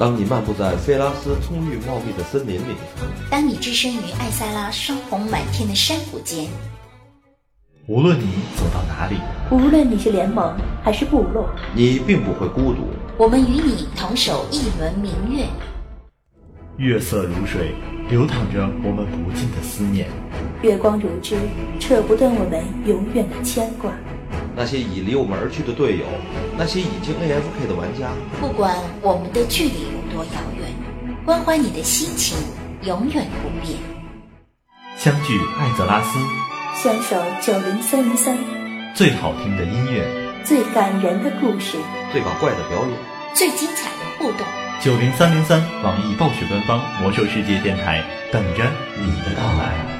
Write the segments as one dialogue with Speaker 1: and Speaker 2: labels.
Speaker 1: 当你漫步在菲拉斯葱郁茂密的森林里，
Speaker 2: 当你置身于艾萨拉霜红满天的山谷间，
Speaker 3: 无论你走到哪里，
Speaker 4: 无论你是联盟还是部落，
Speaker 1: 你并不会孤独。
Speaker 2: 我们与你同守一轮明月。
Speaker 3: 月色如水，流淌着我们不尽的思念；
Speaker 4: 月光如织，扯不断我们永远的牵挂。
Speaker 1: 那些已离我们而去的队友，那些已经 AFK 的玩家，
Speaker 2: 不管我们的距离有多遥远，关怀你的心情永远不变。
Speaker 3: 相聚艾泽拉斯，
Speaker 4: 相守九零三零三，
Speaker 3: 最好听的音乐，
Speaker 4: 最感人的故事，
Speaker 1: 最搞怪的表演，
Speaker 2: 最精彩的互动。
Speaker 3: 九零三零三，网易暴雪官方魔兽世界电台，等着你的到来。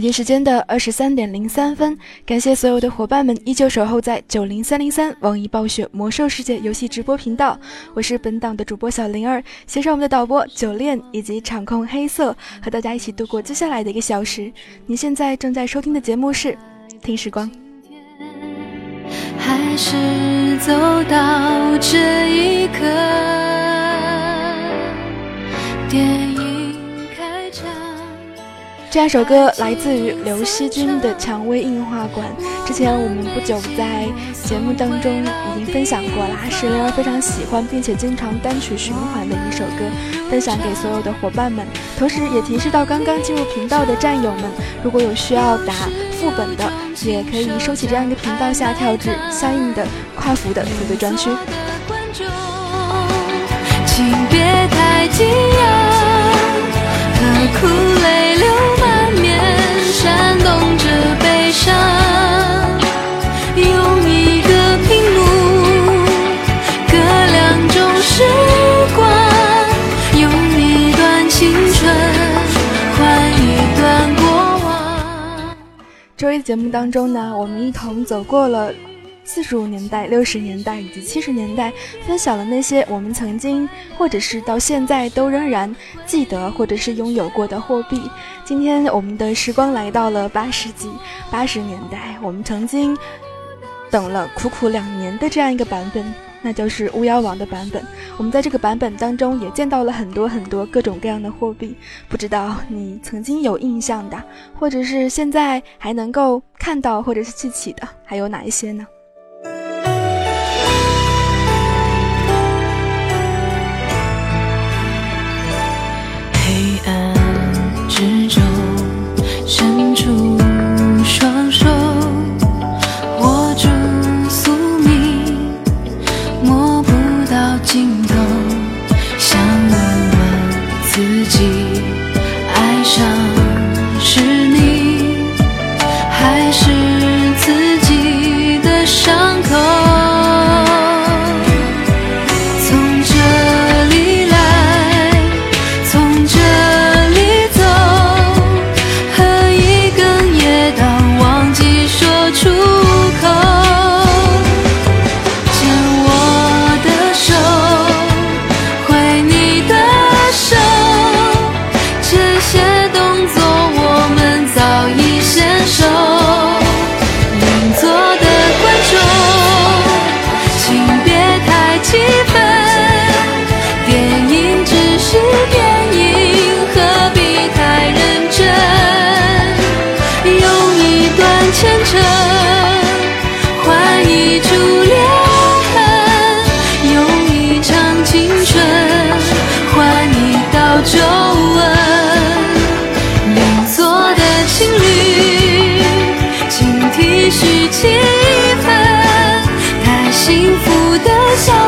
Speaker 5: 北京时间的二十三点零三分，感谢所有的伙伴们依旧守候在九零三零三网易暴雪魔兽世界游戏直播频道。我是本档的主播小灵儿，携手我们的导播九恋以及场控黑色，和大家一起度过接下来的一个小时。你现在正在收听的节目是《听时光》。
Speaker 6: 还是走到这一刻，电影。
Speaker 5: 这样一首歌来自于刘惜君的《蔷薇映画馆》。之前我们不久在节目当中已经分享过了，是灵儿非常喜欢并且经常单曲循环的一首歌，分享给所有的伙伴们。同时也提示到刚刚进入频道的战友们，如果有需要打副本的，也可以收起这样一个频道下跳至相应的跨服的组队专区。
Speaker 6: 请别太惊讶，何苦泪流？煽动着悲伤，用一个屏幕割两种时光，用一段青春换一段过往。
Speaker 5: 周一节目当中呢，我们一同走过了。四十五年代、六十年代以及七十年代，分享了那些我们曾经或者是到现在都仍然记得或者是拥有过的货币。今天我们的时光来到了八世纪八十年代，我们曾经等了苦苦两年的这样一个版本，那就是巫妖王的版本。我们在这个版本当中也见到了很多很多各种各样的货币，不知道你曾经有印象的，或者是现在还能够看到或者是记起的，还有哪一些呢？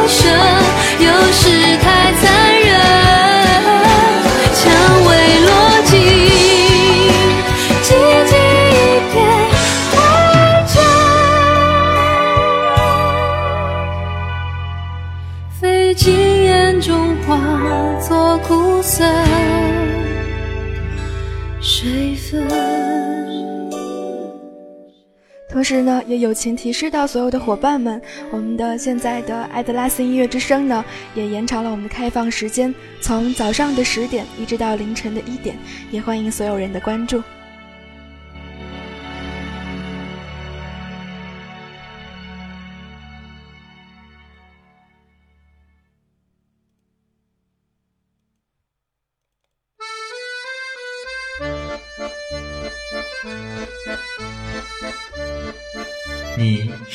Speaker 6: Sớ
Speaker 5: 同时呢，也友情提示到所有的伙伴们，我们的现在的艾德拉斯音乐之声呢，也延长了我们的开放时间，从早上的十点一直到凌晨的一点，也欢迎所有人的关注。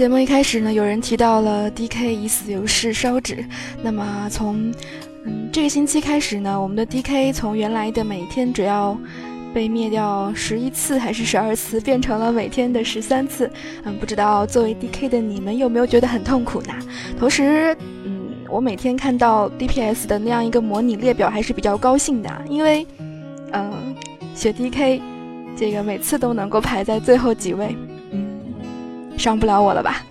Speaker 5: 节目一开始呢，有人提到了 DK 已死有事烧纸。那么从嗯这个星期开始呢，我们的 DK 从原来的每天只要被灭掉十一次还是十二次，变成了每天的十三次。嗯，不知道作为 DK 的你们有没有觉得很痛苦呢？同时，嗯，我每天看到 DPS 的那样一个模拟列表还是比较高兴的，因为嗯，选 DK 这个每次都能够排在最后几位。伤不了我了吧？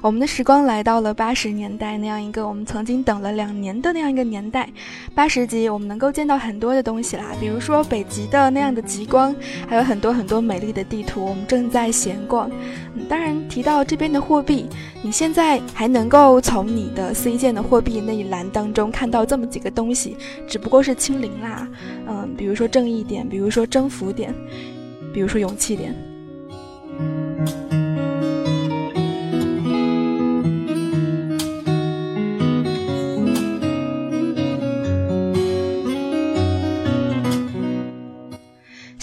Speaker 5: 我们的时光来到了八十年代那样一个我们曾经等了两年的那样一个年代。八十级我们能够见到很多的东西啦，比如说北极的那样的极光，还有很多很多美丽的地图，我们正在闲逛。嗯，当然提到这边的货币，你现在还能够从你的 C 键的货币那一栏当中看到这么几个东西，只不过是清零啦。嗯，比如说正义点，比如说征服点，比如说勇气点。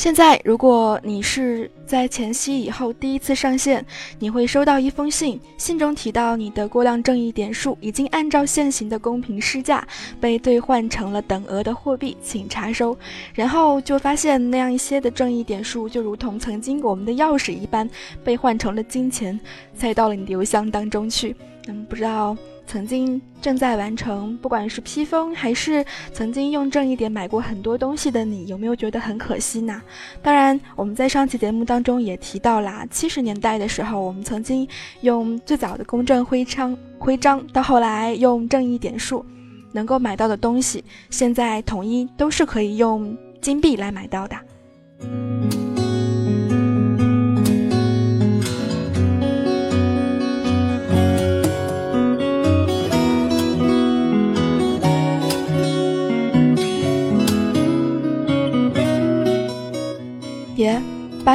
Speaker 5: 现在，如果你是在前夕以后第一次上线，你会收到一封信，信中提到你的过量正义点数已经按照现行的公平市价被兑换成了等额的货币，请查收。然后就发现那样一些的正义点数，就如同曾经我们的钥匙一般，被换成了金钱，塞到了你的邮箱当中去。嗯，不知道曾经正在完成，不管是披风还是曾经用正一点买过很多东西的你，有没有觉得很可惜呢？当然，我们在上期节目当中也提到啦，七十年代的时候，我们曾经用最早的公证徽章，徽章到后来用正一点数能够买到的东西，现在统一都是可以用金币来买到的。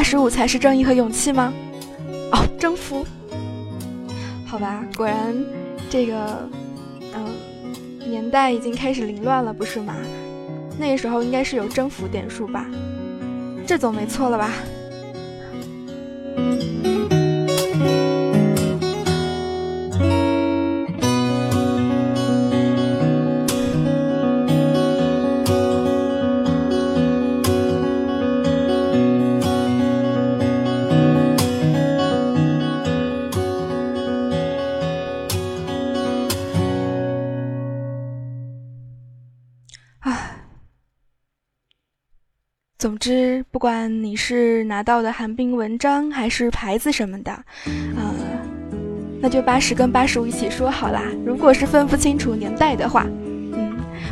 Speaker 5: 二十五才是正义和勇气吗？哦，征服。好吧，果然，这个，嗯，年代已经开始凌乱了，不是吗？那个时候应该是有征服点数吧？这总没错了吧？不管你是拿到的寒冰文章还是牌子什么的，呃，那就八十跟八十五一起说好啦。如果是分不清楚年代的话。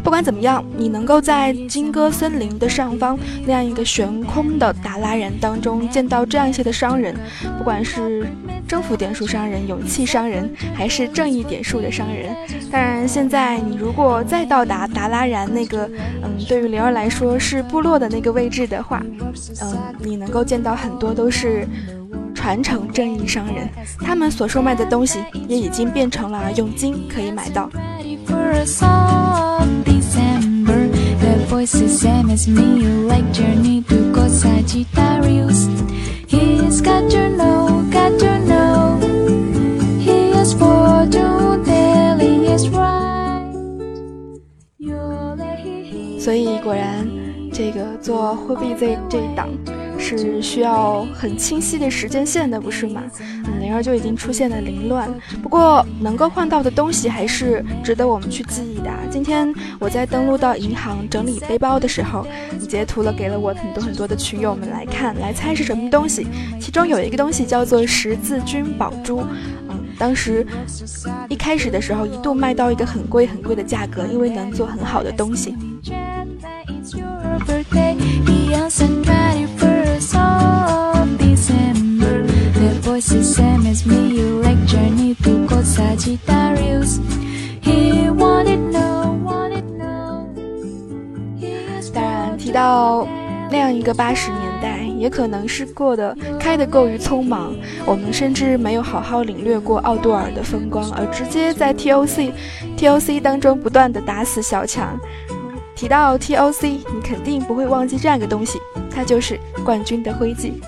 Speaker 5: 不管怎么样，你能够在金戈森林的上方那样一个悬空的达拉人当中见到这样一些的商人，不管是征服点数商人、勇气商人，还是正义点数的商人。当然，现在你如果再到达达拉然那个，嗯，对于灵儿来说是部落的那个位置的话，嗯，你能够见到很多都是传承正义商人，他们所售卖的东西也已经变成了用金可以买到。Voices same as me You like journey to go Sagittarius He's got your know, got your know He has fortune telling is right 所以果然，这个做货币这这一档是需要很清晰的时间线的，不是吗？灵儿就已经出现了凌乱，不过能够换到的东西还是值得我们去记忆的。今天我在登录到银行整理背包的时候，截图了给了我很多很多的群友们来看，来猜是什么东西。其中有一个东西叫做十字军宝珠，嗯，当时一开始的时候一度卖到一个很贵很贵的价格，因为能做很好的东西。当然，提到那样一个八十年代，也可能是过得开得过于匆忙，我们甚至没有好好领略过奥杜尔的风光，而直接在 TOC TOC 当中不断的打死小强。提到 TOC，你肯定不会忘记这样一个东西，它就是冠军的徽记。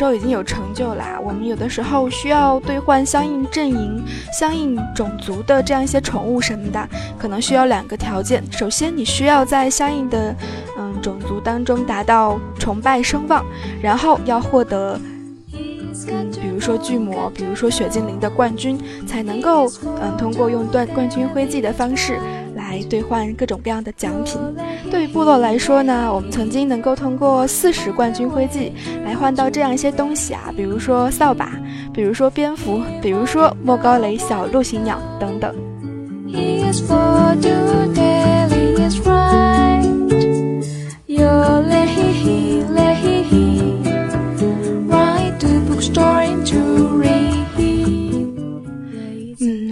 Speaker 5: 时候已经有成就啦。我们有的时候需要兑换相应阵营、相应种族的这样一些宠物什么的，可能需要两个条件。首先，你需要在相应的嗯种族当中达到崇拜声望，然后要获得嗯，比如说巨魔，比如说雪精灵的冠军，才能够嗯通过用断冠军徽记的方式。来兑换各种各样的奖品。对于部落来说呢，我们曾经能够通过四十冠军徽记来换到这样一些东西啊，比如说扫把，比如说蝙蝠，比如说莫高雷小陆行鸟等等。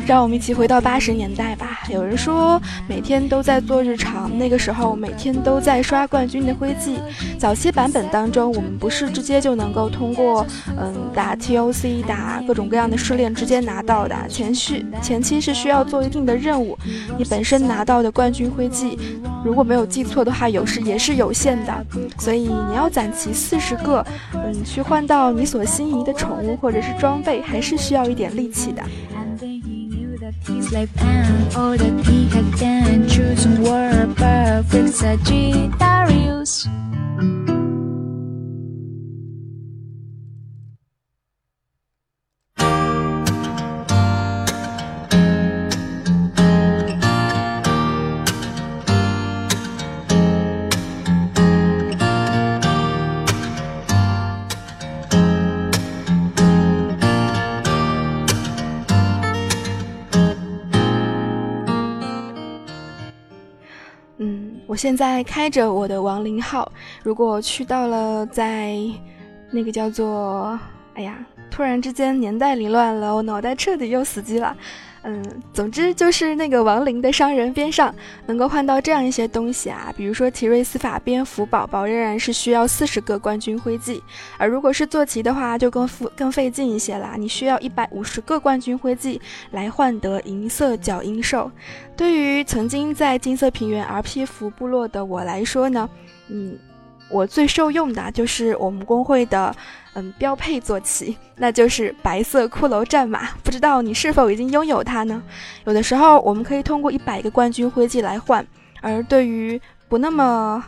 Speaker 5: 让我们一起回到八十年代吧。有人说每天都在做日常，那个时候每天都在刷冠军的徽记。早期版本当中，我们不是直接就能够通过嗯打 TOC 打各种各样的试炼直接拿到的，前续前期是需要做一定的任务。你本身拿到的冠军徽记，如果没有记错的话，有时也是有限的，所以你要攒齐四十个，嗯，去换到你所心仪的宠物或者是装备，还是需要一点力气的。
Speaker 7: His life and all that he had done. Choosing were perfect Sagittarius.
Speaker 5: “现在开着我的亡灵号，如果去到了在那个叫做……哎呀，突然之间年代凌乱了，我脑袋彻底又死机了。”嗯，总之就是那个亡灵的商人边上能够换到这样一些东西啊，比如说提瑞斯法蝙蝠宝宝仍然是需要四十个冠军徽记，而如果是坐骑的话就更费更费劲一些啦，你需要一百五十个冠军徽记来换得银色角鹰兽。对于曾经在金色平原 RP 部落的我来说呢，嗯。我最受用的就是我们工会的，嗯，标配坐骑，那就是白色骷髅战马。不知道你是否已经拥有它呢？有的时候我们可以通过一百个冠军徽记来换，而对于不那么，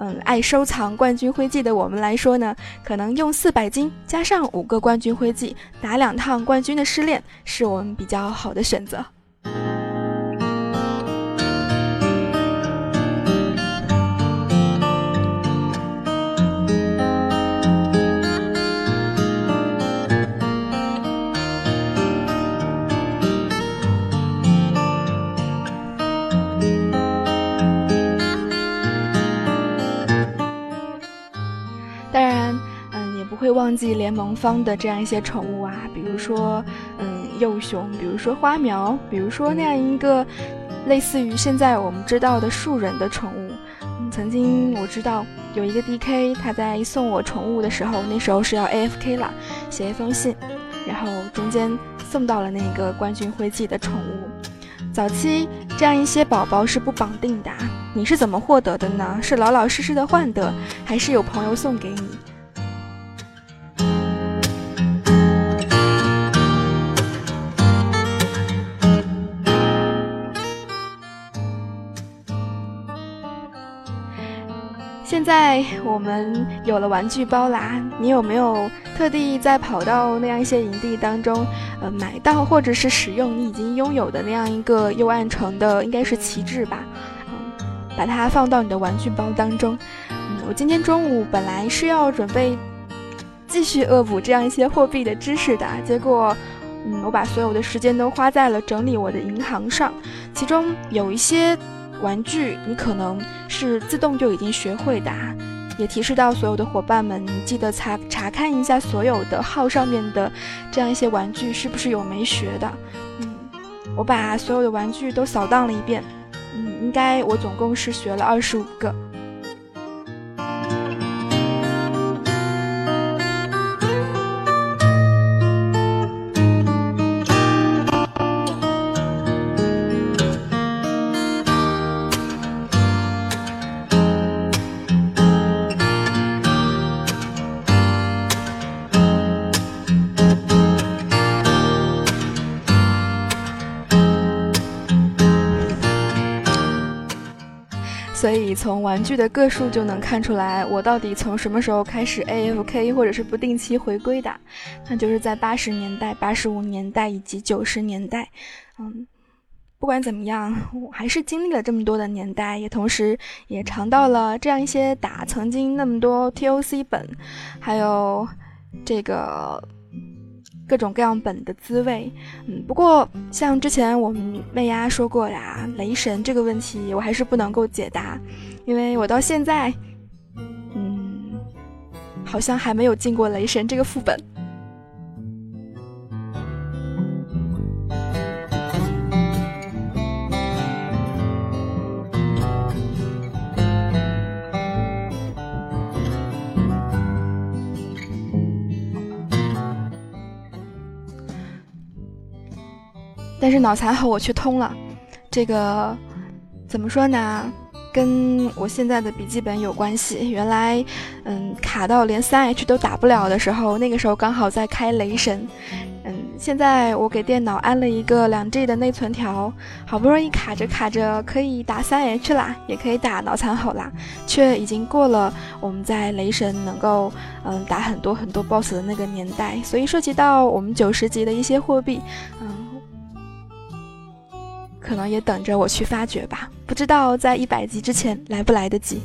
Speaker 5: 嗯，爱收藏冠军徽记的我们来说呢，可能用四百金加上五个冠军徽记打两趟冠军的试炼，是我们比较好的选择。会忘记联盟方的这样一些宠物啊，比如说，嗯，幼熊，比如说花苗，比如说那样一个类似于现在我们知道的树人的宠物。嗯，曾经我知道有一个 DK，他在送我宠物的时候，那时候是要 AFK 了，写一封信，然后中间送到了那个冠军徽记的宠物。早期这样一些宝宝是不绑定的，你是怎么获得的呢？是老老实实的换得，还是有朋友送给你？现在我们有了玩具包啦，你有没有特地在跑到那样一些营地当中，呃，买到或者是使用你已经拥有的那样一个幽暗城的，应该是旗帜吧？嗯，把它放到你的玩具包当中。嗯，我今天中午本来是要准备继续恶补这样一些货币的知识的，结果，嗯，我把所有的时间都花在了整理我的银行上，其中有一些。玩具，你可能是自动就已经学会的，也提示到所有的伙伴们，记得查查看一下所有的号上面的这样一些玩具是不是有没学的。嗯，我把所有的玩具都扫荡了一遍，嗯，应该我总共是学了二十五个。从玩具的个数就能看出来，我到底从什么时候开始 AFK 或者是不定期回归的？那就是在八十年代、八十五年代以及九十年代。嗯，不管怎么样，我还是经历了这么多的年代，也同时也尝到了这样一些打曾经那么多 TOC 本，还有这个。各种各样本的滋味，嗯，不过像之前我们妹丫说过呀，雷神这个问题我还是不能够解答，因为我到现在，嗯，好像还没有进过雷神这个副本。但是脑残后我却通了，这个怎么说呢？跟我现在的笔记本有关系。原来，嗯，卡到连三 H 都打不了的时候，那个时候刚好在开雷神，嗯，现在我给电脑安了一个两 G 的内存条，好不容易卡着卡着可以打三 H 啦，也可以打脑残吼啦，却已经过了我们在雷神能够嗯打很多很多 BOSS 的那个年代，所以涉及到我们九十级的一些货币，嗯，可能也等着我去发掘吧，不知道在一百集之前来不来得及。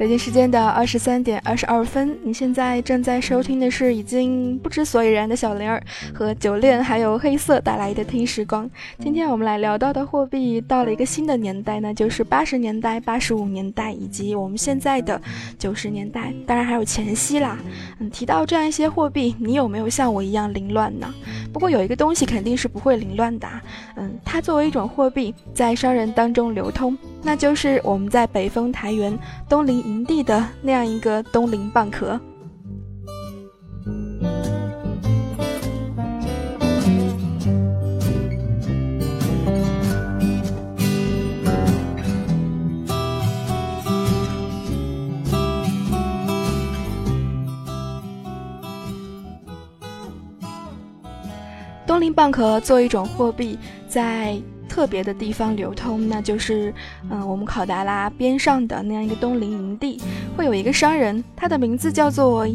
Speaker 5: 北京时间的二十三点二十二分，你现在正在收听的是已经不知所以然的小玲儿和九恋还有黑色带来的听时光。今天我们来聊到的货币到了一个新的年代呢，就是八十年代、八十五年代以及我们现在的九十年代，当然还有前夕啦。嗯，提到这样一些货币，你有没有像我一样凌乱呢？不过有一个东西肯定是不会凌乱的，嗯，它作为一种货币在商人当中流通。那就是我们在北丰台原东林营地的那样一个东林蚌壳。东林蚌壳作为一种货币，在特别的地方流通，那就是，嗯，我们考达拉边上的那样一个东林营地，会有一个商人，他的名字叫做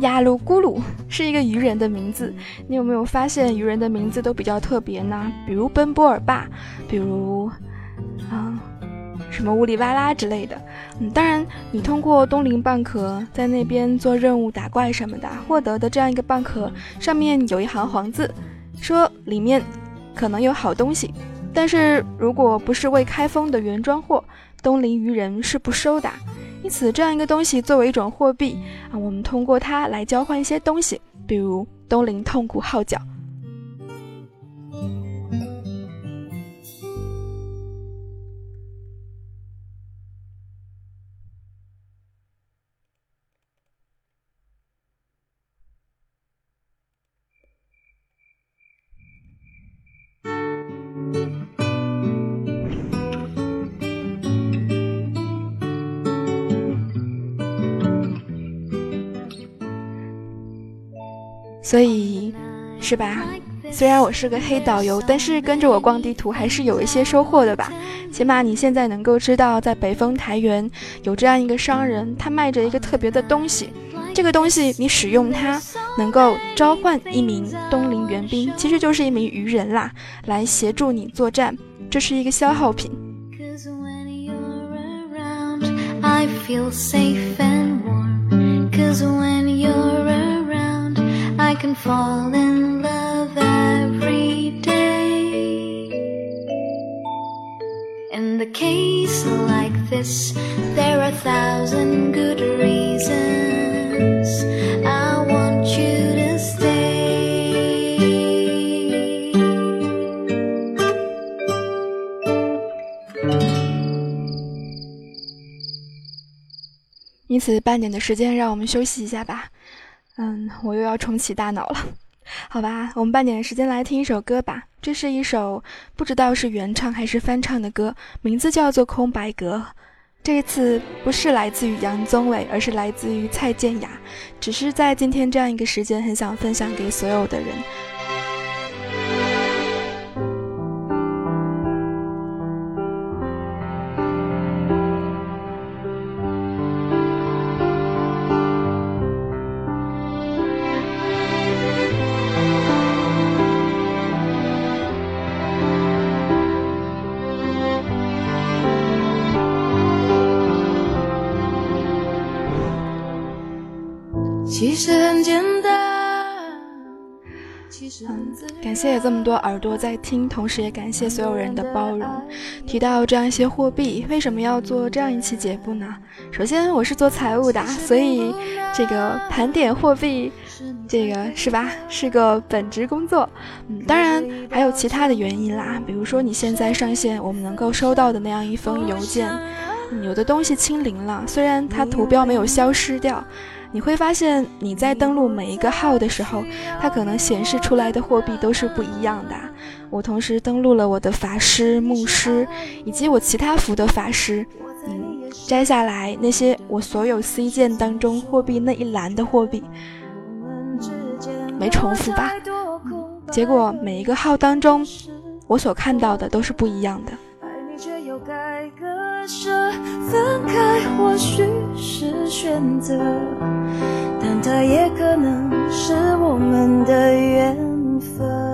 Speaker 5: 亚鲁咕噜，是一个渔人的名字。你有没有发现渔人的名字都比较特别呢？比如奔波尔霸，比如，啊，什么乌里哇拉之类的。嗯，当然，你通过东林蚌壳在那边做任务打怪什么的，获得的这样一个蚌壳，上面有一行黄字，说里面。可能有好东西，但是如果不是未开封的原装货，东陵鱼人是不收的。因此，这样一个东西作为一种货币啊，我们通过它来交换一些东西，比如东陵痛苦号角。所以，是吧？虽然我是个黑导游，但是跟着我逛地图还是有一些收获的吧。起码你现在能够知道，在北风台原有这样一个商人，他卖着一个特别的东西。这个东西你使用它，能够召唤一名东林援兵，其实就是一名渔人啦，来协助你作战。这是一个消耗品。I can fall in love every day. In the case like this, there are a thousand good reasons I want you to stay. 因此，半点的时间，让我们休息一下吧。 嗯，我又要重启大脑了，好吧，我们半点时间来听一首歌吧。这是一首不知道是原唱还是翻唱的歌，名字叫做《空白格》。这一次不是来自于杨宗纬，而是来自于蔡健雅。只是在今天这样一个时间，很想分享给所有的人。感谢这么多耳朵在听，同时也感谢所有人的包容。提到这样一些货币，为什么要做这样一期节目呢？首先，我是做财务的，所以这个盘点货币，这个是吧，是个本职工作。嗯，当然还有其他的原因啦，比如说你现在上线，我们能够收到的那样一封邮件。有的东西清零了，虽然它图标没有消失掉，你会发现你在登录每一个号的时候，它可能显示出来的货币都是不一样的。我同时登录了我的法师、牧师以及我其他服的法师，嗯，摘下来那些我所有 C 键当中货币那一栏的货币，没重复吧？结果每一个号当中，我所看到的都是不一样的。
Speaker 6: 爱你却又该更分开或许是选择，但它也可能是我们的缘分。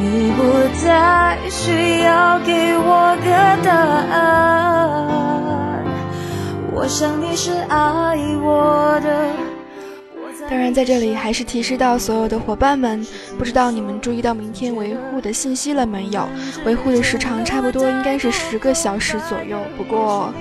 Speaker 6: 你不再需要给我个答案，我想你是爱我的。
Speaker 5: 当然，在这里还是提示到所有的伙伴们，不知道你们注意到明天维护的信息了没有？维护的时长差不多应该是十个小时左右。不过，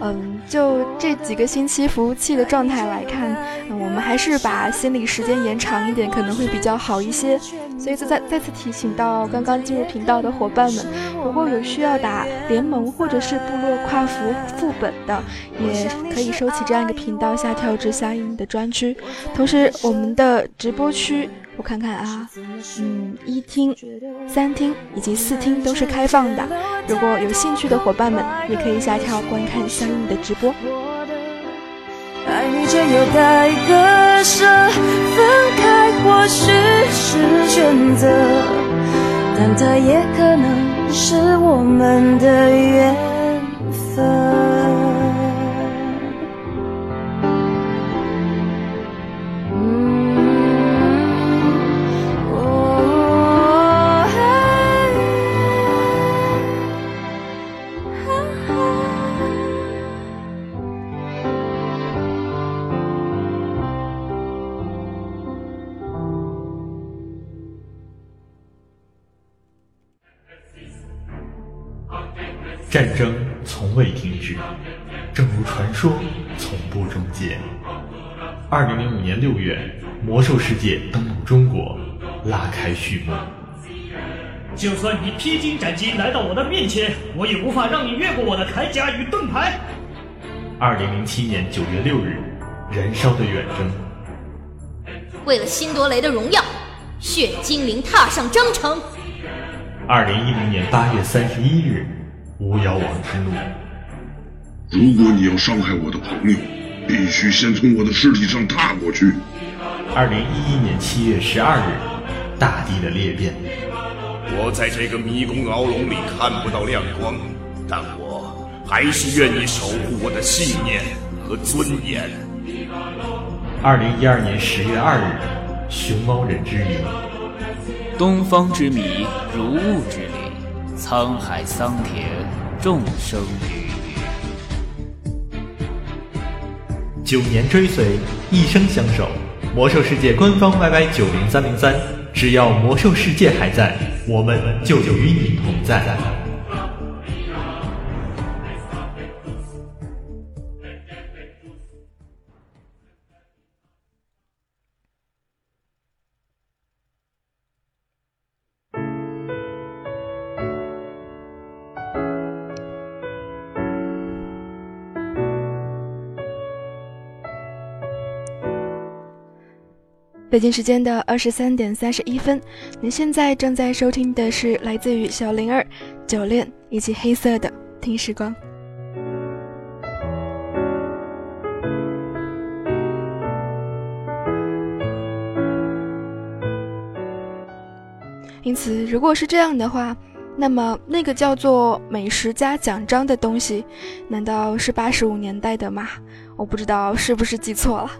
Speaker 5: 嗯，就这几个星期服务器的状态来看，我们还是把心理时间延长一点，可能会比较好一些。所以再再再次提醒到刚刚进入频道的伙伴们，如果有需要打联盟或者是部落跨服副本的，也可以收起这样一个频道下跳至相应的专区。同时，我们的直播区，我看看啊，嗯，一厅、三厅以及四厅都是开放的。如果有兴趣的伙伴们，也可以下跳观看相应的直播。
Speaker 6: 爱你就又该割舍，分开或许是选择，但它也可能是我们的缘分。
Speaker 3: 二零零五年六月，魔兽世界登陆中国，拉开序幕。
Speaker 8: 就算你披荆斩棘来到我的面前，我也无法让你越过我的铠甲与盾牌。
Speaker 3: 二零零七年九月六日，燃烧的远征。
Speaker 9: 为了辛多雷的荣耀，血精灵踏上征程。
Speaker 3: 二零一零年八月三十一日。巫妖王之怒。
Speaker 10: 如果你要伤害我的朋友，必须先从我的尸体上踏过去。
Speaker 3: 二零一一年七月十二日，大地的裂变。
Speaker 10: 我在这个迷宫牢笼里看不到亮光，但我还是愿意守护我的信念和尊严。
Speaker 3: 二零一二年十月二日，熊猫人之谜。
Speaker 11: 东方之谜，如雾之里，沧海桑田。众生与
Speaker 3: 九年追随，一生相守。魔兽世界官方 YY 九零三零三，只要魔兽世界还在，我们就与你同在。
Speaker 5: 北京时间的二十三点三十一分，您现在正在收听的是来自于小灵儿、九恋以及黑色的听时光。因此，如果是这样的话，那么那个叫做美食家奖章的东西，难道是八十五年代的吗？我不知道是不是记错了。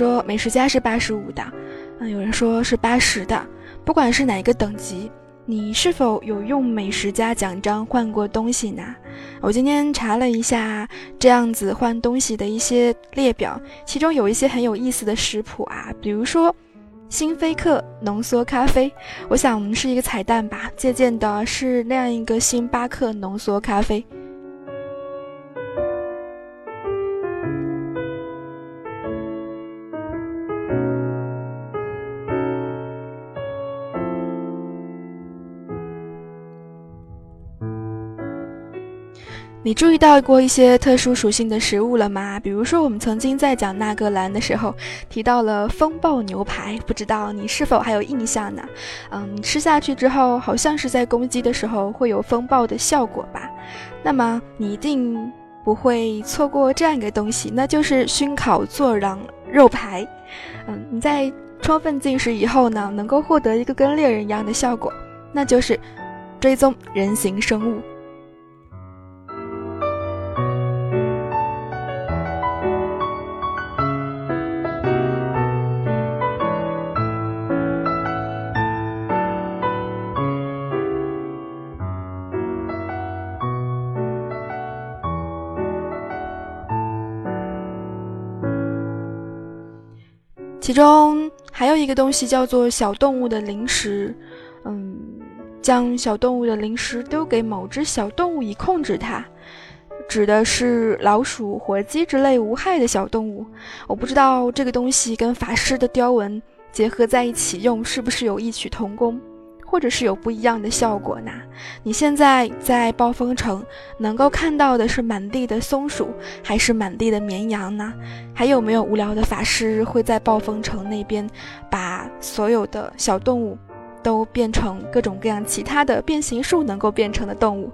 Speaker 5: 说美食家是八十五的，嗯，有人说是八十的，不管是哪一个等级。你是否有用美食家奖章换过东西呢？我今天查了一下这样子换东西的一些列表，其中有一些很有意思的食谱啊，比如说星菲克浓缩咖啡，我想是一个彩蛋吧，借鉴的是那样一个星巴克浓缩咖啡。你注意到过一些特殊属性的食物了吗？比如说，我们曾经在讲纳格兰的时候提到了风暴牛排，不知道你是否还有印象呢？嗯，吃下去之后，好像是在攻击的时候会有风暴的效果吧？那么你一定不会错过这样一个东西，那就是熏烤做瓤肉排。嗯，你在充分进食以后呢，能够获得一个跟猎人一样的效果，那就是追踪人形生物。其中还有一个东西叫做小动物的零食，嗯，将小动物的零食丢给某只小动物以控制它，指的是老鼠、火鸡之类无害的小动物。我不知道这个东西跟法师的雕纹结合在一起用是不是有异曲同工。或者是有不一样的效果呢？你现在在暴风城能够看到的是满地的松鼠，还是满地的绵羊呢？还有没有无聊的法师会在暴风城那边把所有的小动物都变成各种各样其他的变形术能够变成的动物？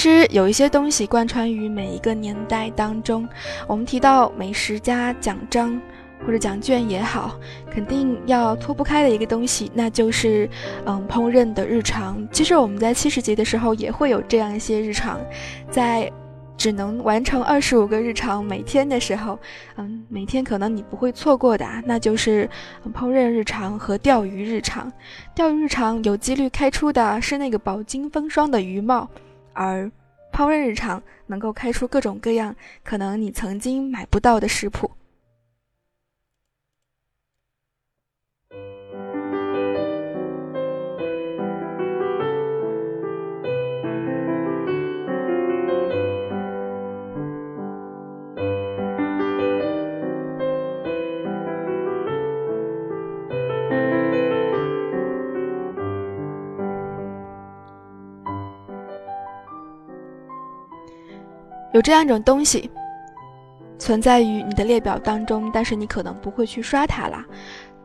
Speaker 5: 其实有一些东西贯穿于每一个年代当中。我们提到美食家奖章或者奖券也好，肯定要脱不开的一个东西，那就是嗯烹饪的日常。其实我们在七十集的时候也会有这样一些日常，在只能完成二十五个日常每天的时候，嗯，每天可能你不会错过的，那就是烹饪日常和钓鱼日常。钓鱼日常有几率开出的是那个饱经风霜的鱼帽。而烹饪日常能够开出各种各样可能你曾经买不到的食谱。有这样一种东西存在于你的列表当中，但是你可能不会去刷它啦。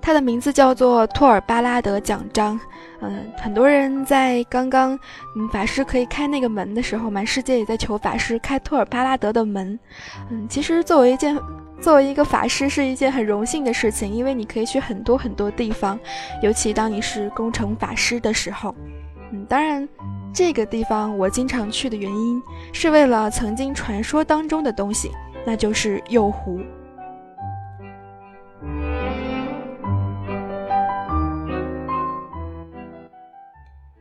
Speaker 5: 它的名字叫做托尔巴拉德奖章。嗯，很多人在刚刚嗯法师可以开那个门的时候，满世界也在求法师开托尔巴拉德的门。嗯，其实作为一件作为一个法师是一件很荣幸的事情，因为你可以去很多很多地方，尤其当你是工程法师的时候。嗯，当然。这个地方我经常去的原因，是为了曾经传说当中的东西，那就是鼬湖。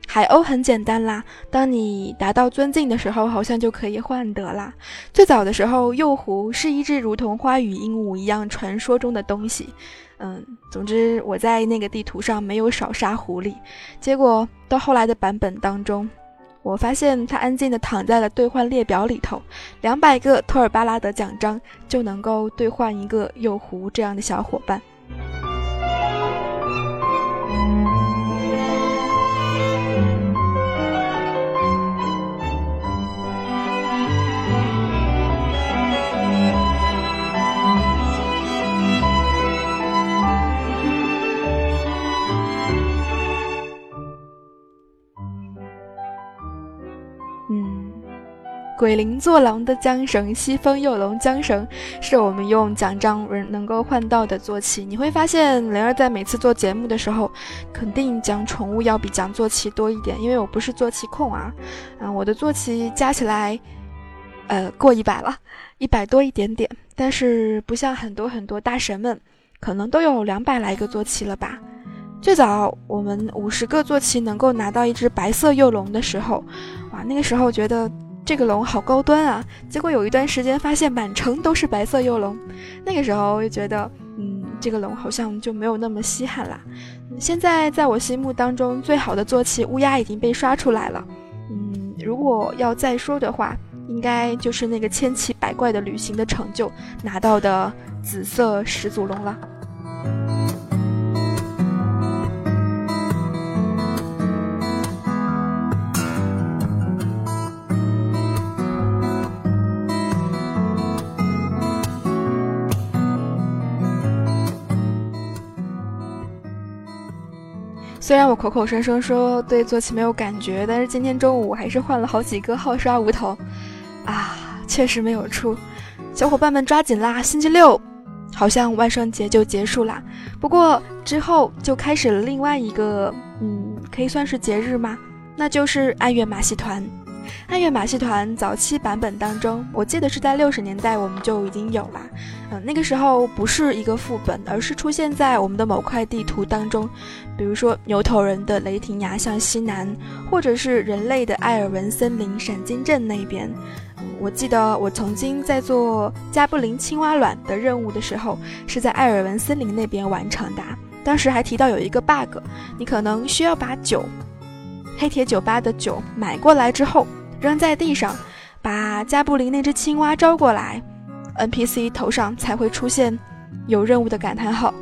Speaker 5: 海鸥很简单啦，当你达到尊敬的时候，好像就可以换得啦。最早的时候，幼狐是一只如同花语鹦鹉一样传说中的东西。嗯，总之我在那个地图上没有少杀狐狸，结果到后来的版本当中。我发现他安静地躺在了兑换列表里头，两百个托尔巴拉德奖章就能够兑换一个右狐这样的小伙伴。鬼灵坐狼的缰绳，西风诱龙缰绳，是我们用奖章人能够换到的坐骑。你会发现，灵儿在每次做节目的时候，肯定讲宠物要比讲坐骑多一点，因为我不是坐骑控啊。嗯，我的坐骑加起来，呃，过一百了，一百多一点点。但是不像很多很多大神们，可能都有两百来个坐骑了吧。最早我们五十个坐骑能够拿到一只白色幼龙的时候，哇，那个时候觉得。这个龙好高端啊！结果有一段时间发现满城都是白色幼龙，那个时候我就觉得，嗯，这个龙好像就没有那么稀罕啦。现在在我心目当中最好的坐骑乌鸦已经被刷出来了，嗯，如果要再说的话，应该就是那个千奇百怪的旅行的成就拿到的紫色始祖龙了。虽然我口口声声说对坐骑没有感觉，但是今天中午还是换了好几个号刷无头，啊，确实没有出。小伙伴们抓紧啦，星期六好像万圣节就结束啦。不过之后就开始了另外一个，嗯，可以算是节日吗？那就是爱月马戏团。暗月马戏团早期版本当中，我记得是在六十年代我们就已经有了。嗯，那个时候不是一个副本，而是出现在我们的某块地图当中，比如说牛头人的雷霆崖向西南，或者是人类的艾尔文森林闪金镇那边。我记得我曾经在做加布林青蛙卵的任务的时候，是在艾尔文森林那边完成的。当时还提到有一个 bug，你可能需要把酒。黑铁酒吧的酒买过来之后，扔在地上，把加布林那只青蛙招过来，NPC 头上才会出现有任务的感叹号。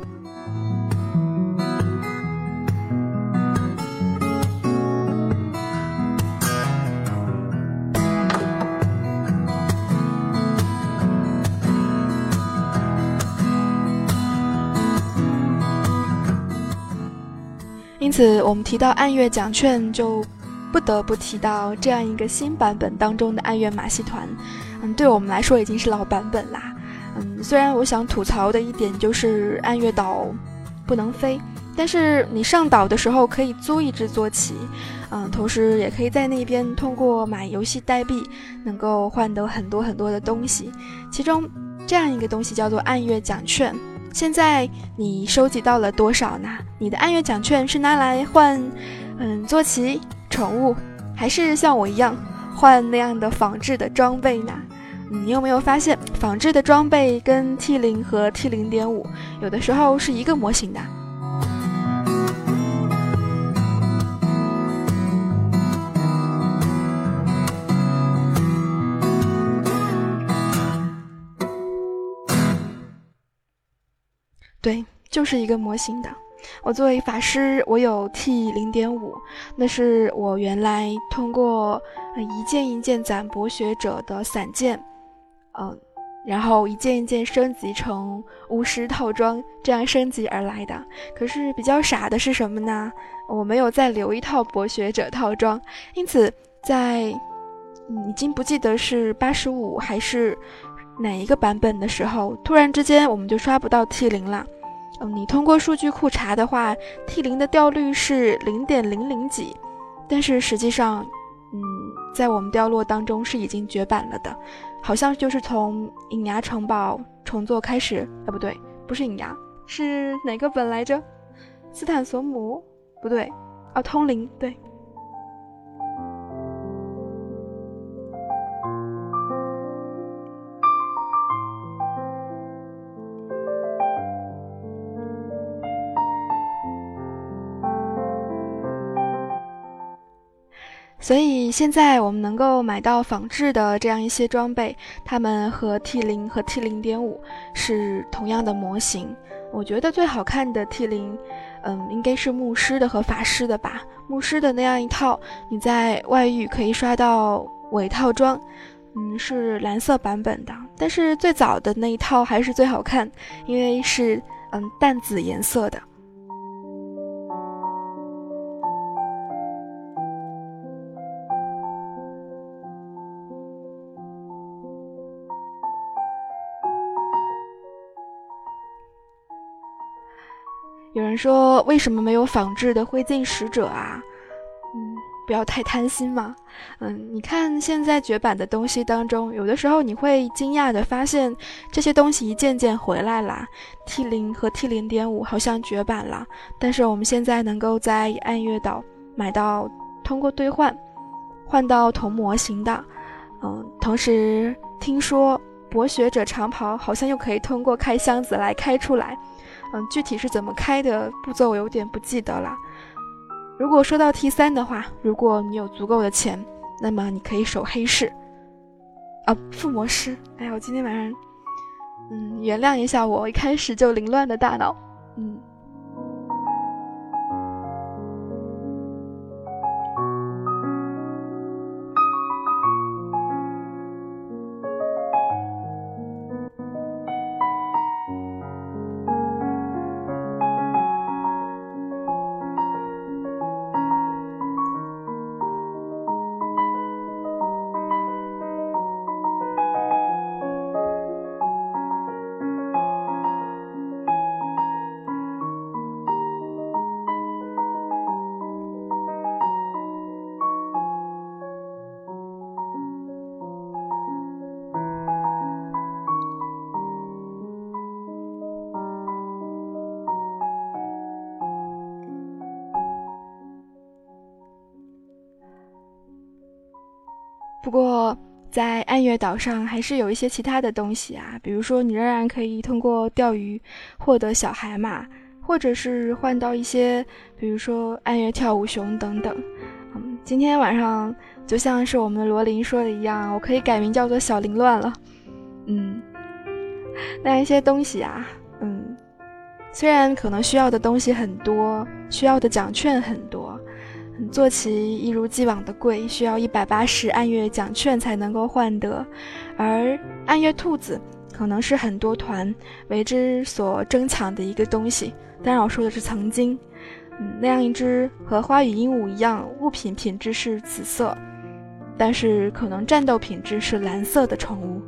Speaker 5: 此，我们提到暗月奖券，就不得不提到这样一个新版本当中的暗月马戏团。嗯，对我们来说已经是老版本啦。嗯，虽然我想吐槽的一点就是暗月岛不能飞，但是你上岛的时候可以租一只坐骑，嗯，同时也可以在那边通过买游戏代币，能够换得很多很多的东西。其中这样一个东西叫做暗月奖券。现在你收集到了多少呢？你的按月奖券是拿来换，嗯，坐骑、宠物，还是像我一样换那样的仿制的装备呢？你有没有发现，仿制的装备跟 T 零和 T 零点五有的时候是一个模型的？对，就是一个模型的。我作为法师，我有 T 零点五，那是我原来通过一件一件攒博学者的散件，嗯，然后一件一件升级成巫师套装，这样升级而来的。可是比较傻的是什么呢？我没有再留一套博学者套装，因此在已经不记得是八十五还是。哪一个版本的时候，突然之间我们就刷不到 T 零了。嗯，你通过数据库查的话，T 零的掉率是零点零零几，但是实际上，嗯，在我们掉落当中是已经绝版了的，好像就是从隐牙城堡重做开始。啊，不对，不是隐牙，是哪个本来着？斯坦索姆？不对，啊，通灵，对。所以现在我们能够买到仿制的这样一些装备，它们和 T 零和 T 零点五是同样的模型。我觉得最好看的 T 零，嗯，应该是牧师的和法师的吧。牧师的那样一套，你在外域可以刷到伪套装，嗯，是蓝色版本的。但是最早的那一套还是最好看，因为是嗯淡紫颜色的。说，为什么没有仿制的灰烬使者啊？嗯，不要太贪心嘛。嗯，你看现在绝版的东西当中，有的时候你会惊讶的发现，这些东西一件件回来啦。T 零和 T 零点五好像绝版了，但是我们现在能够在暗月岛买到，通过兑换换到同模型的。嗯，同时听说博学者长袍好像又可以通过开箱子来开出来。嗯，具体是怎么开的步骤，我有点不记得了。如果说到 T 三的话，如果你有足够的钱，那么你可以守黑市。啊，附魔师！哎呀，我今天晚上，嗯，原谅一下我一开始就凌乱的大脑，嗯。不过，在暗月岛上还是有一些其他的东西啊，比如说你仍然可以通过钓鱼获得小海马，或者是换到一些，比如说暗月跳舞熊等等。嗯，今天晚上就像是我们罗琳说的一样，我可以改名叫做小凌乱了。嗯，那一些东西啊，嗯，虽然可能需要的东西很多，需要的奖券很多。坐骑一如既往的贵，需要一百八十暗月奖券才能够换得，而暗月兔子可能是很多团为之所争抢的一个东西。当然，我说的是曾经，嗯，那样一只和花语鹦鹉一样，物品品质是紫色，但是可能战斗品质是蓝色的宠物。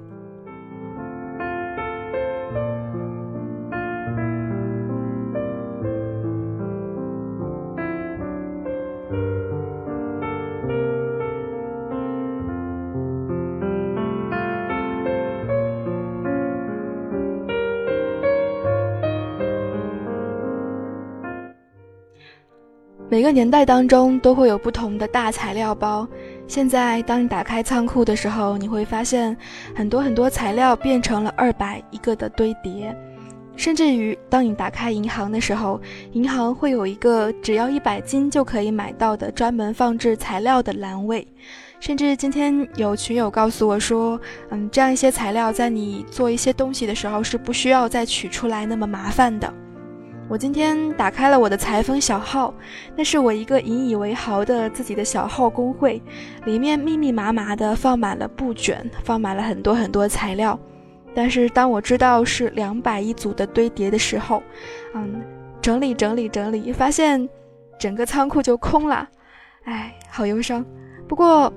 Speaker 5: 每个年代当中都会有不同的大材料包。现在，当你打开仓库的时候，你会发现很多很多材料变成了二百一个的堆叠。甚至于，当你打开银行的时候，银行会有一个只要一百金就可以买到的专门放置材料的栏位。甚至今天有群友告诉我说，嗯，这样一些材料在你做一些东西的时候是不需要再取出来那么麻烦的。我今天打开了我的裁缝小号，那是我一个引以为豪的自己的小号工会，里面密密麻麻的放满了布卷，放满了很多很多材料。但是当我知道是两百一组的堆叠的时候，嗯，整理整理整理，发现整个仓库就空了，哎，好忧伤。不过，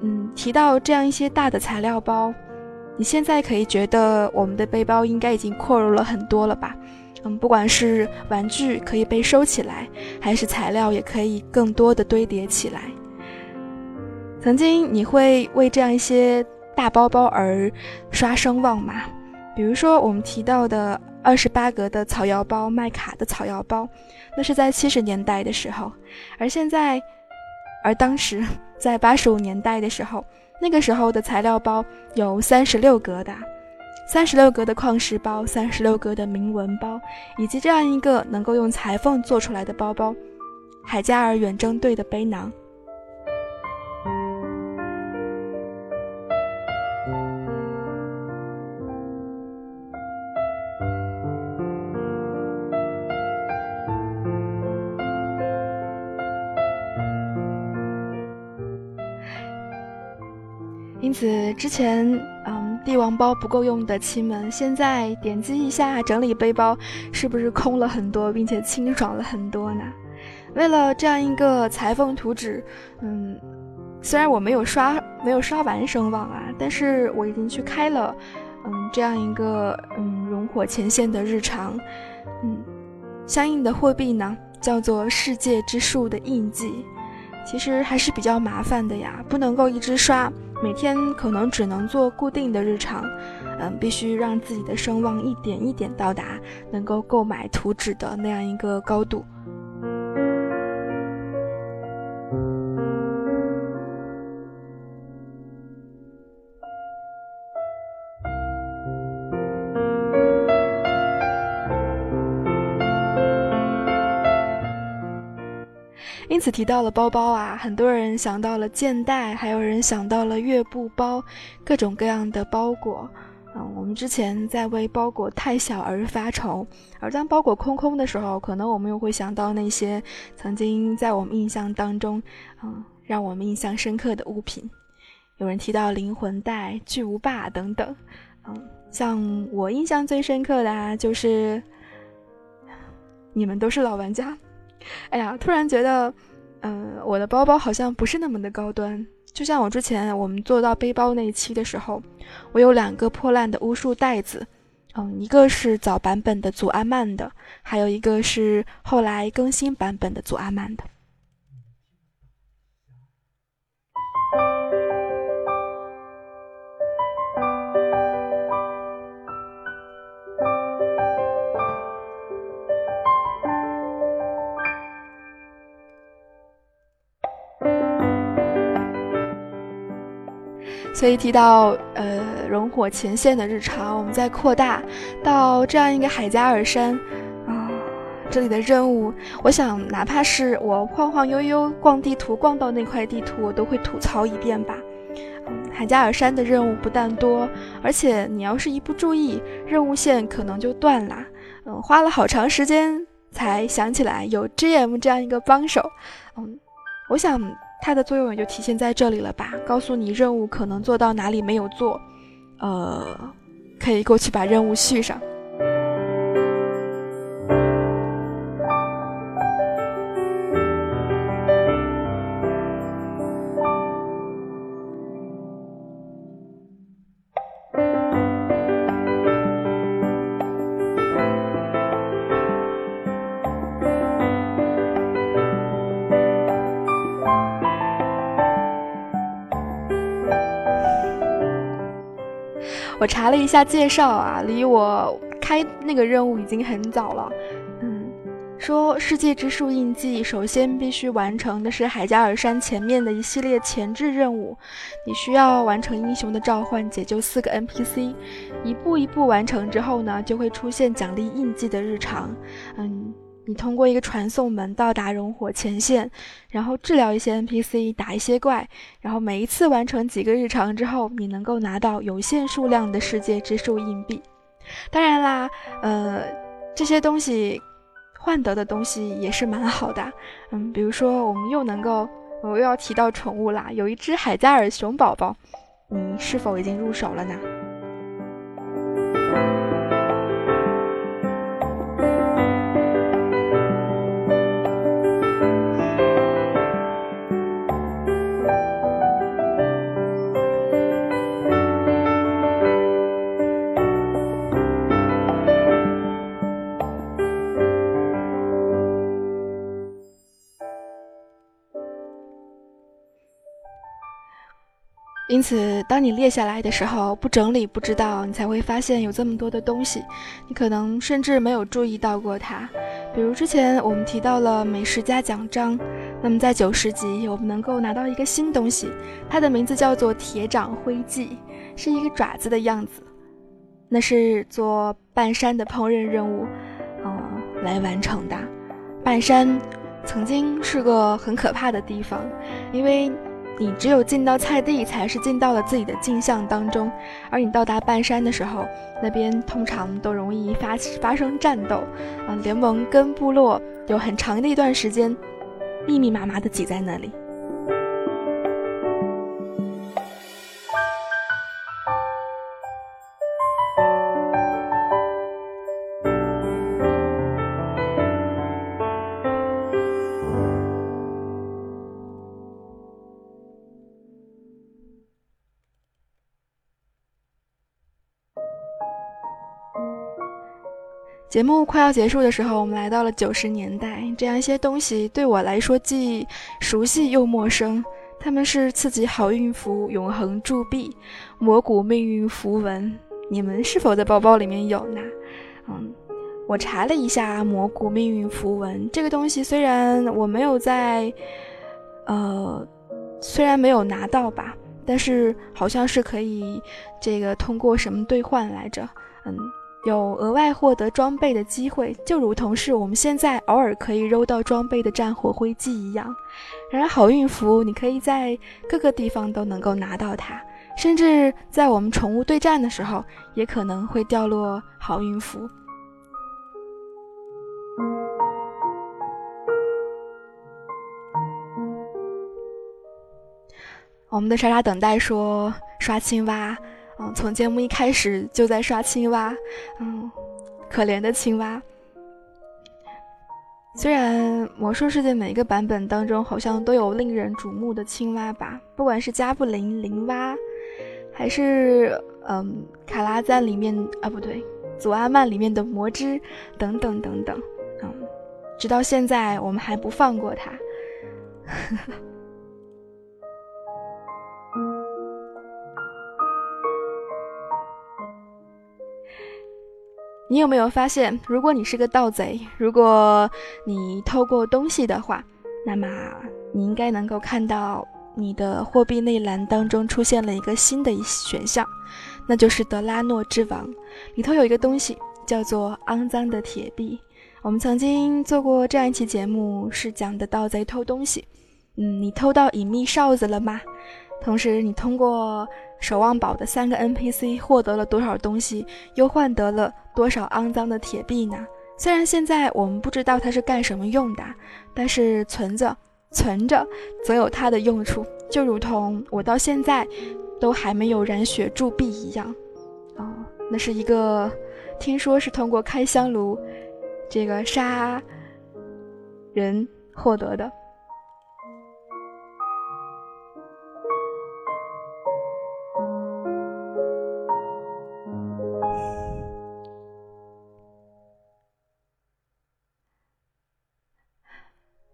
Speaker 5: 嗯，提到这样一些大的材料包，你现在可以觉得我们的背包应该已经扩容了很多了吧？嗯，不管是玩具可以被收起来，还是材料也可以更多的堆叠起来。曾经你会为这样一些大包包而刷声望吗？比如说我们提到的二十八格的草药包、麦卡的草药包，那是在七十年代的时候，而现在，而当时在八十五年代的时候，那个时候的材料包有三十六格的。三十六格的矿石包，三十六格的铭文包，以及这样一个能够用裁缝做出来的包包，海加尔远征队的背囊。因此，之前帝王包不够用的亲们，现在点击一下整理背包，是不是空了很多，并且清爽了很多呢？为了这样一个裁缝图纸，嗯，虽然我没有刷没有刷完声望啊，但是我已经去开了，嗯，这样一个嗯熔火前线的日常，嗯，相应的货币呢叫做世界之树的印记，其实还是比较麻烦的呀，不能够一直刷，每天可能只能做固定的日常，嗯，必须让自己的声望一点一点到达能够购买图纸的那样一个高度。此提到了包包啊，很多人想到了箭袋，还有人想到了月布包，各种各样的包裹。嗯，我们之前在为包裹太小而发愁，而当包裹空空的时候，可能我们又会想到那些曾经在我们印象当中，嗯，让我们印象深刻的物品。有人提到灵魂袋、巨无霸等等。嗯，像我印象最深刻的啊，就是你们都是老玩家。哎呀，突然觉得，嗯，我的包包好像不是那么的高端。就像我之前我们做到背包那一期的时候，我有两个破烂的巫术袋子，嗯，一个是早版本的祖阿曼的，还有一个是后来更新版本的祖阿曼的。所以提到呃熔火前线的日常，我们再扩大到这样一个海加尔山啊，这里的任务，我想哪怕是我晃晃悠悠逛地图逛到那块地图，我都会吐槽一遍吧。嗯，海加尔山的任务不但多，而且你要是一不注意，任务线可能就断啦。嗯，花了好长时间才想起来有 GM 这样一个帮手。嗯，我想。它的作用也就体现在这里了吧？告诉你任务可能做到哪里没有做，呃，可以过去把任务续上。我查了一下介绍啊，离我开那个任务已经很早了。嗯，说世界之树印记，首先必须完成的是海加尔山前面的一系列前置任务。你需要完成英雄的召唤，解救四个 NPC，一步一步完成之后呢，就会出现奖励印记的日常。嗯。你通过一个传送门到达熔火前线，然后治疗一些 NPC，打一些怪，然后每一次完成几个日常之后，你能够拿到有限数量的世界之树硬币。当然啦，呃，这些东西换得的东西也是蛮好的。嗯，比如说我们又能够，我又要提到宠物啦，有一只海加尔熊宝宝，你是否已经入手了呢？因此，当你列下来的时候，不整理不知道，你才会发现有这么多的东西，你可能甚至没有注意到过它。比如之前我们提到了美食家奖章，那么在九十级我们能够拿到一个新东西，它的名字叫做铁掌灰记，是一个爪子的样子，那是做半山的烹饪任务，嗯，来完成的。半山曾经是个很可怕的地方，因为。你只有进到菜地，才是进到了自己的镜像当中。而你到达半山的时候，那边通常都容易发发生战斗，啊，联盟跟部落有很长的一段时间，密密麻麻的挤在那里。节目快要结束的时候，我们来到了九十年代，这样一些东西对我来说既熟悉又陌生。他们是刺激好运符、永恒铸币、魔骨命运符文，你们是否在包包里面有呢？嗯，我查了一下魔骨命运符文这个东西，虽然我没有在，呃，虽然没有拿到吧，但是好像是可以这个通过什么兑换来着？嗯。有额外获得装备的机会，就如同是我们现在偶尔可以揉到装备的战火灰烬一样。然而，好运符你可以在各个地方都能够拿到它，甚至在我们宠物对战的时候，也可能会掉落好运符。我们的莎莎等待说刷青蛙。从节目一开始就在刷青蛙，嗯，可怜的青蛙。虽然魔兽世界每一个版本当中好像都有令人瞩目的青蛙吧，不管是加布林林蛙，还是嗯卡拉赞里面啊不对，祖阿曼里面的魔之等等等等，嗯，直到现在我们还不放过它。你有没有发现，如果你是个盗贼，如果你偷过东西的话，那么你应该能够看到你的货币内栏当中出现了一个新的选项，那就是德拉诺之王里头有一个东西叫做肮脏的铁币。我们曾经做过这样一期节目，是讲的盗贼偷东西。嗯，你偷到隐秘哨子了吗？同时，你通过守望堡的三个 NPC 获得了多少东西，又换得了多少肮脏的铁币呢？虽然现在我们不知道它是干什么用的，但是存着，存着，总有它的用处。就如同我到现在都还没有染血铸币一样。哦，那是一个，听说是通过开香炉，这个杀人获得的。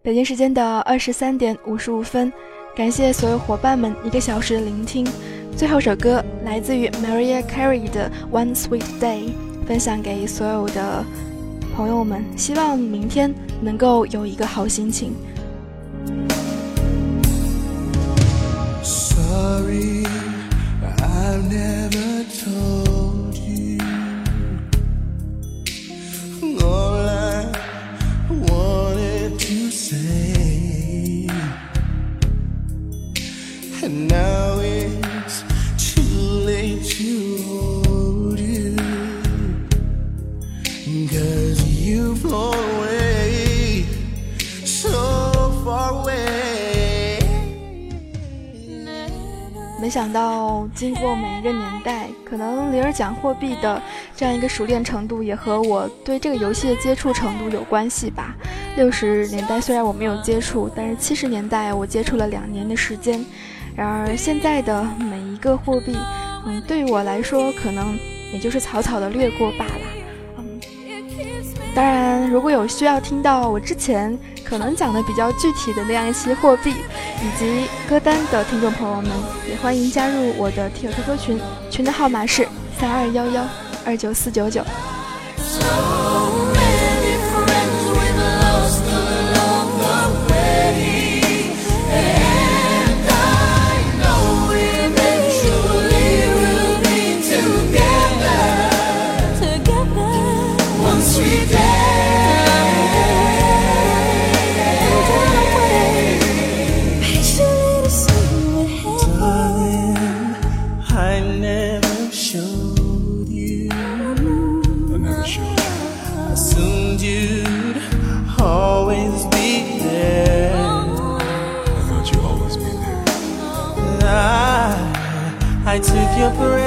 Speaker 5: 北京时间的二十三点五十五分，感谢所有伙伴们一个小时的聆听。最后首歌来自于 Maria Carey 的《One Sweet Day》，分享给所有的朋友们，希望明天能够有一个好心情。Sorry, never 没想到经过每一个年代可能里尔奖货币的这样一个熟练程度也和我对这个游戏的接触程度有关系吧六十年代虽然我没有接触但是七十年代我接触了两年的时间然而现在的每一个货币，嗯，对于我来说，可能也就是草草的略过罢了。当然，如果有需要听到我之前可能讲的比较具体的那样一些货币以及歌单的听众朋友们，也欢迎加入我的听友 QQ 群，群的号码是三二幺幺二九四九九。your breath.